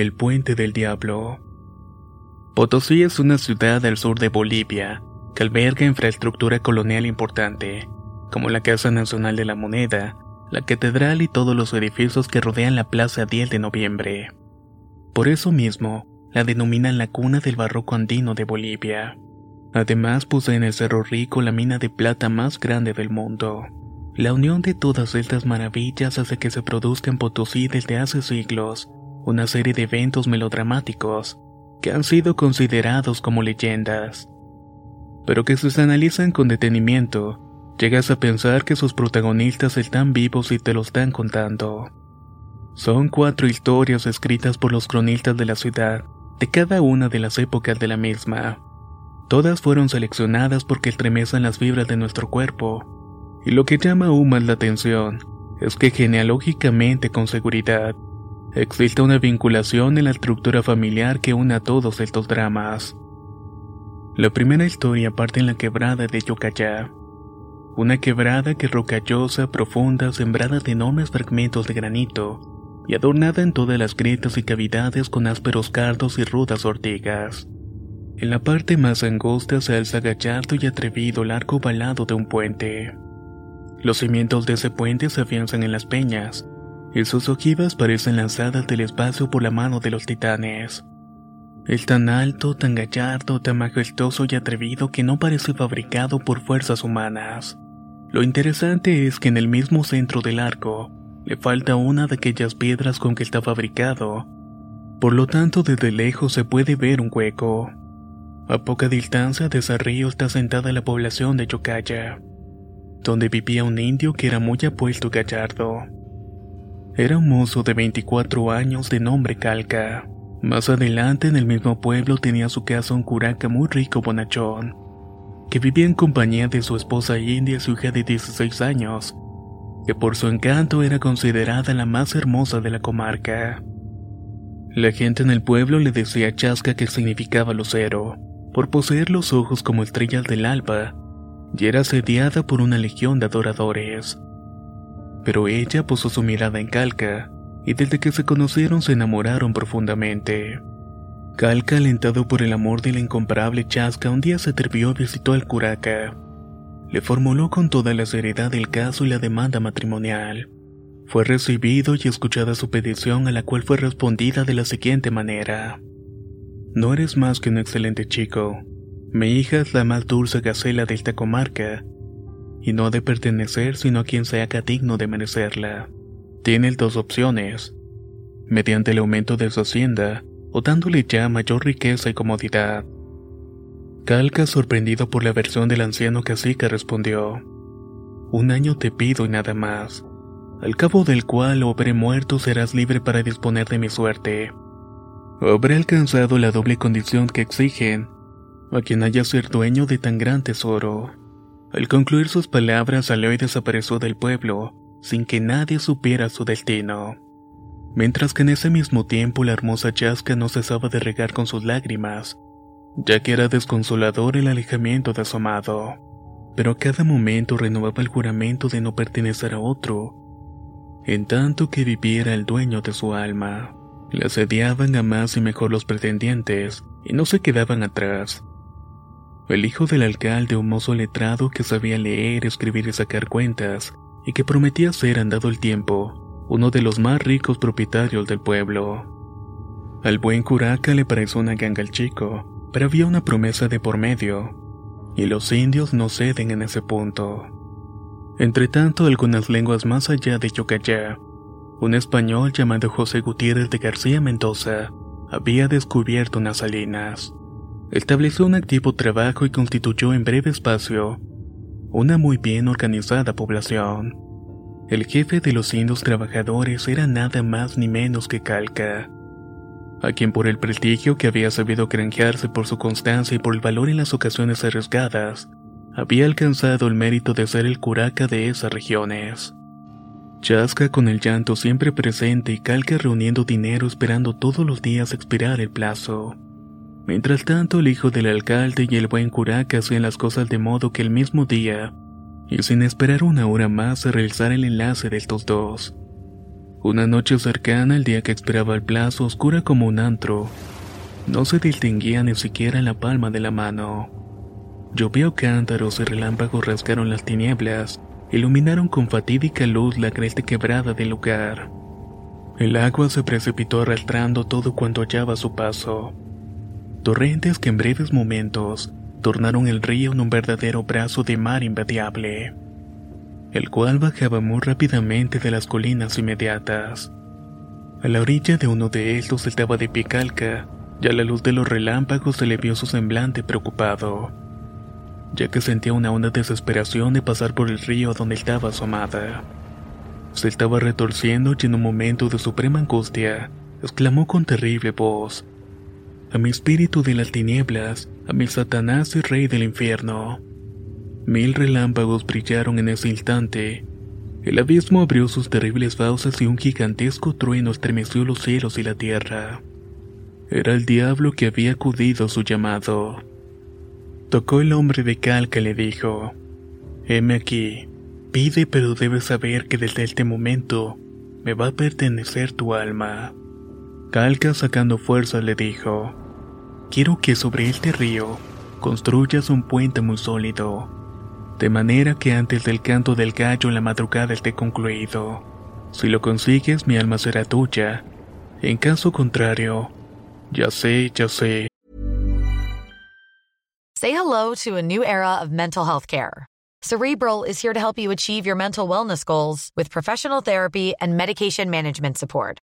El Puente del Diablo. Potosí es una ciudad al sur de Bolivia que alberga infraestructura colonial importante, como la Casa Nacional de la Moneda, la Catedral y todos los edificios que rodean la Plaza 10 de Noviembre. Por eso mismo, la denominan la cuna del barroco andino de Bolivia. Además posee en el Cerro Rico la mina de plata más grande del mundo. La unión de todas estas maravillas hace que se produzca en Potosí desde hace siglos una serie de eventos melodramáticos que han sido considerados como leyendas, pero que si se analizan con detenimiento, llegas a pensar que sus protagonistas están vivos y te lo están contando. Son cuatro historias escritas por los cronistas de la ciudad, de cada una de las épocas de la misma. Todas fueron seleccionadas porque estremecen las fibras de nuestro cuerpo, y lo que llama aún más la atención es que genealógicamente con seguridad Existe una vinculación en la estructura familiar que une a todos estos dramas. La primera historia parte en la quebrada de Yocayá. Una quebrada que rocallosa, profunda, sembrada de enormes fragmentos de granito y adornada en todas las grietas y cavidades con ásperos cardos y rudas ortigas. En la parte más angosta se alza gallardo y atrevido el arco balado de un puente. Los cimientos de ese puente se afianzan en las peñas, y sus ojivas parecen lanzadas del espacio por la mano de los titanes. Es tan alto, tan gallardo, tan majestuoso y atrevido que no parece fabricado por fuerzas humanas. Lo interesante es que en el mismo centro del arco le falta una de aquellas piedras con que está fabricado. Por lo tanto, desde lejos se puede ver un hueco. A poca distancia de ese río está sentada la población de Yocaya, donde vivía un indio que era muy apuesto y gallardo. Era un mozo de 24 años de nombre Calca. Más adelante en el mismo pueblo tenía su casa un curaca muy rico bonachón, que vivía en compañía de su esposa india y su hija de 16 años, que por su encanto era considerada la más hermosa de la comarca. La gente en el pueblo le decía chasca que significaba lucero, por poseer los ojos como estrellas del alba, y era asediada por una legión de adoradores pero ella puso su mirada en Calca, y desde que se conocieron se enamoraron profundamente. Calca, alentado por el amor de la incomparable Chasca, un día se atrevió y visitó al curaca. Le formuló con toda la seriedad el caso y la demanda matrimonial. Fue recibido y escuchada su petición a la cual fue respondida de la siguiente manera. No eres más que un excelente chico. Mi hija es la más dulce gacela de esta comarca, y no de pertenecer sino a quien se haga digno de merecerla. Tienes dos opciones. mediante el aumento de su hacienda o dándole ya mayor riqueza y comodidad. Calca, sorprendido por la versión del anciano cacique, respondió: Un año te pido y nada más, al cabo del cual o habré muerto serás libre para disponer de mi suerte. Habré alcanzado la doble condición que exigen a quien haya ser dueño de tan gran tesoro. Al concluir sus palabras salió y desapareció del pueblo, sin que nadie supiera su destino. Mientras que en ese mismo tiempo la hermosa Chasca no cesaba de regar con sus lágrimas, ya que era desconsolador el alejamiento de su amado. Pero a cada momento renovaba el juramento de no pertenecer a otro, en tanto que viviera el dueño de su alma. Le asediaban a más y mejor los pretendientes, y no se quedaban atrás. El hijo del alcalde, un mozo letrado que sabía leer, escribir y sacar cuentas, y que prometía ser, andado el tiempo, uno de los más ricos propietarios del pueblo. Al buen curaca le pareció una ganga al chico, pero había una promesa de por medio, y los indios no ceden en ese punto. Entretanto, algunas lenguas más allá de Yocayá, un español llamado José Gutiérrez de García Mendoza había descubierto unas salinas. Estableció un activo trabajo y constituyó en breve espacio una muy bien organizada población. El jefe de los indios trabajadores era nada más ni menos que Calca, a quien por el prestigio que había sabido granjearse por su constancia y por el valor en las ocasiones arriesgadas, había alcanzado el mérito de ser el curaca de esas regiones. Chasca con el llanto siempre presente y Calca reuniendo dinero esperando todos los días expirar el plazo. Mientras tanto, el hijo del alcalde y el buen curaca hacían las cosas de modo que el mismo día, y sin esperar una hora más, se realizara el enlace de estos dos. Una noche cercana, el día que esperaba el plazo, oscura como un antro, no se distinguía ni siquiera la palma de la mano. Llovió cántaros y relámpagos rasgaron las tinieblas, iluminaron con fatídica luz la cresta quebrada del lugar. El agua se precipitó arrastrando todo cuanto hallaba a su paso torrentes que en breves momentos tornaron el río en un verdadero brazo de mar invadiable, el cual bajaba muy rápidamente de las colinas inmediatas. A la orilla de uno de estos estaba de pie calca, y a la luz de los relámpagos se le vio su semblante preocupado, ya que sentía una honda desesperación de pasar por el río donde estaba su amada. Se estaba retorciendo y en un momento de suprema angustia, exclamó con terrible voz, a mi espíritu de las tinieblas, a mi Satanás y Rey del infierno. Mil relámpagos brillaron en ese instante. El abismo abrió sus terribles fauces y un gigantesco trueno estremeció los cielos y la tierra. Era el diablo que había acudido a su llamado. Tocó el hombre de calca y le dijo, Heme aquí, pide pero debes saber que desde este momento me va a pertenecer tu alma. Calca sacando fuerza le dijo, Quiero que sobre este río construyas un puente muy sólido, de manera que antes del canto del gallo en la madrugada esté concluido. Si lo consigues, mi alma será tuya. En caso contrario, ya sé, ya sé. Say hello to a new era of mental health care. Cerebral is here to help you achieve your mental wellness goals with professional therapy and medication management support.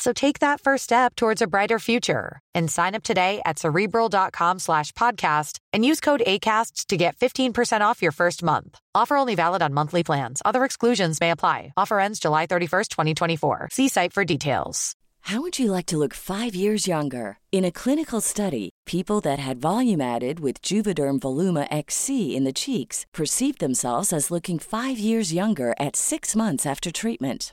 So take that first step towards a brighter future and sign up today at cerebral.com slash podcast and use code ACasts to get 15% off your first month. Offer only valid on monthly plans. Other exclusions may apply. Offer ends July 31st, 2024. See site for details. How would you like to look five years younger? In a clinical study, people that had volume added with Juvederm Voluma XC in the cheeks perceived themselves as looking five years younger at six months after treatment.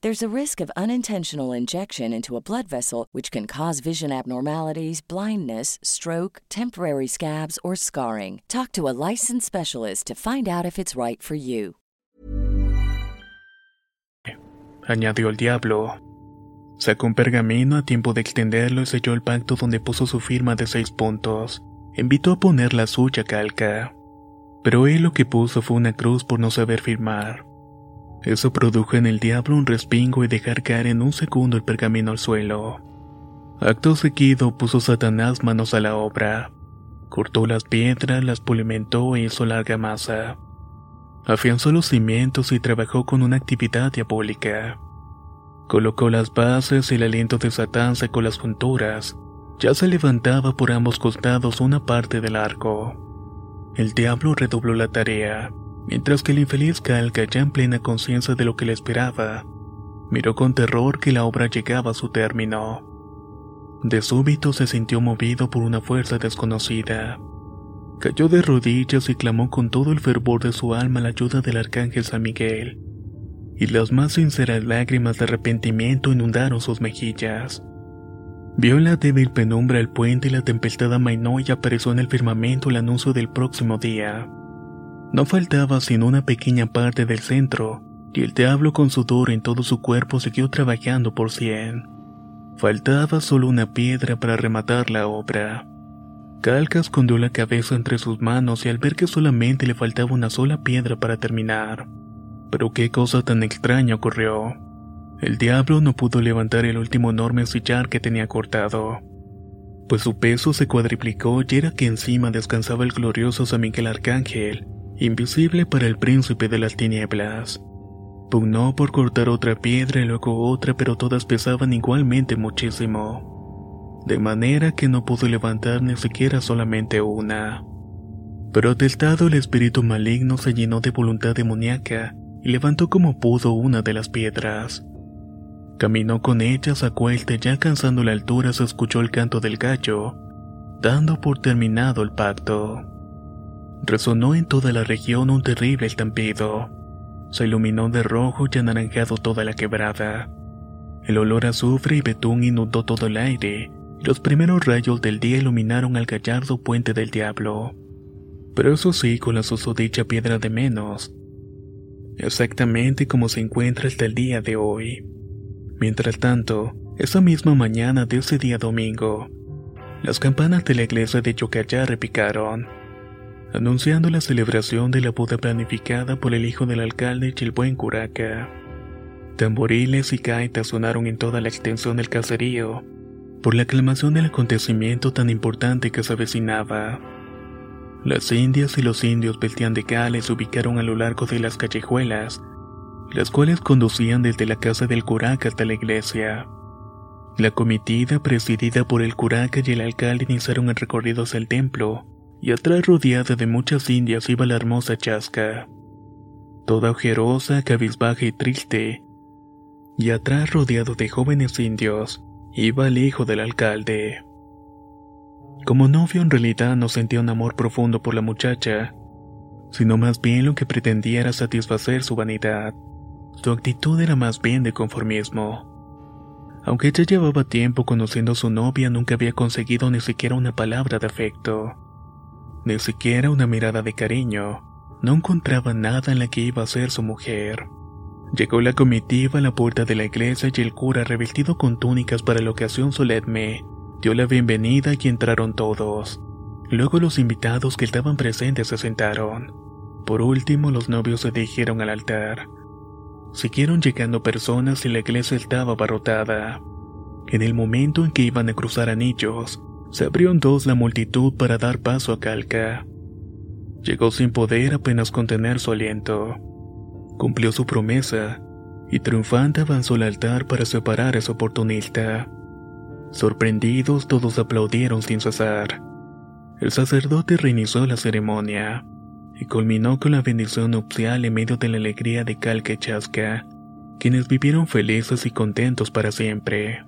There's a risk of unintentional injection into a blood vessel, which can cause vision abnormalities, blindness, stroke, temporary scabs, or scarring. Talk to a licensed specialist to find out if it's right for you. Añadió el diablo. Sacó un pergamino a tiempo de extenderlo y selló el pacto donde puso su firma de seis puntos. Invitó a poner la suya calca. Pero él lo que puso fue una cruz por no saber firmar. Eso produjo en el diablo un respingo y dejar caer en un segundo el pergamino al suelo. Acto seguido puso Satanás manos a la obra. Cortó las piedras, las pulimentó e hizo larga masa. Afianzó los cimientos y trabajó con una actividad diabólica. Colocó las bases y el aliento de Satán secó las junturas. Ya se levantaba por ambos costados una parte del arco. El diablo redobló la tarea, mientras que el infeliz Calca, ya en plena conciencia de lo que le esperaba, miró con terror que la obra llegaba a su término. De súbito se sintió movido por una fuerza desconocida. Cayó de rodillas y clamó con todo el fervor de su alma la ayuda del arcángel San Miguel, y las más sinceras lágrimas de arrepentimiento inundaron sus mejillas. Vio en la débil penumbra el puente y la tempestad amainó y apareció en el firmamento el anuncio del próximo día. No faltaba sino una pequeña parte del centro, y el diablo con sudor en todo su cuerpo siguió trabajando por cien. Faltaba solo una piedra para rematar la obra. Calca escondió la cabeza entre sus manos y al ver que solamente le faltaba una sola piedra para terminar. Pero qué cosa tan extraña ocurrió. El diablo no pudo levantar el último enorme sillar que tenía cortado, pues su peso se cuadriplicó y era que encima descansaba el glorioso San Miguel Arcángel, invisible para el príncipe de las tinieblas. Pugnó por cortar otra piedra y luego otra, pero todas pesaban igualmente muchísimo de manera que no pudo levantar ni siquiera solamente una. Protestado el espíritu maligno se llenó de voluntad demoníaca y levantó como pudo una de las piedras. Caminó con ella, sacó el ya alcanzando la altura se escuchó el canto del gallo, dando por terminado el pacto. Resonó en toda la región un terrible estampido. Se iluminó de rojo y anaranjado toda la quebrada. El olor a azufre y betún inundó todo el aire, los primeros rayos del día iluminaron al gallardo puente del diablo. Pero eso sí, con la susodicha piedra de menos. Exactamente como se encuentra hasta el día de hoy. Mientras tanto, esa misma mañana de ese día domingo, las campanas de la iglesia de Chocayá repicaron, anunciando la celebración de la boda planificada por el hijo del alcalde y el buen curaca. Tamboriles y gaitas sonaron en toda la extensión del caserío, por la aclamación del acontecimiento tan importante que se avecinaba. Las indias y los indios vestían de cales se ubicaron a lo largo de las callejuelas, las cuales conducían desde la casa del curaca hasta la iglesia. La comitiva, presidida por el curaca y el alcalde, iniciaron el recorrido hacia el templo, y atrás rodeada de muchas indias iba la hermosa chasca. Toda ojerosa, cabizbaja y triste, y atrás rodeado de jóvenes indios, iba el hijo del alcalde. Como novio en realidad no sentía un amor profundo por la muchacha, sino más bien lo que pretendía era satisfacer su vanidad. Su actitud era más bien de conformismo. Aunque ella llevaba tiempo conociendo a su novia, nunca había conseguido ni siquiera una palabra de afecto, ni siquiera una mirada de cariño. No encontraba nada en la que iba a ser su mujer. Llegó la comitiva a la puerta de la iglesia y el cura, revestido con túnicas para la ocasión solemne, dio la bienvenida y entraron todos. Luego los invitados que estaban presentes se sentaron. Por último, los novios se dirigieron al altar. Siguieron llegando personas y la iglesia estaba abarrotada. En el momento en que iban a cruzar anillos, se abrió en dos la multitud para dar paso a Calca. Llegó sin poder apenas contener su aliento cumplió su promesa y triunfante avanzó al altar para separar a su oportunista. Sorprendidos, todos aplaudieron sin cesar. El sacerdote reinició la ceremonia y culminó con la bendición nupcial en medio de la alegría de Calque Chasca, quienes vivieron felices y contentos para siempre.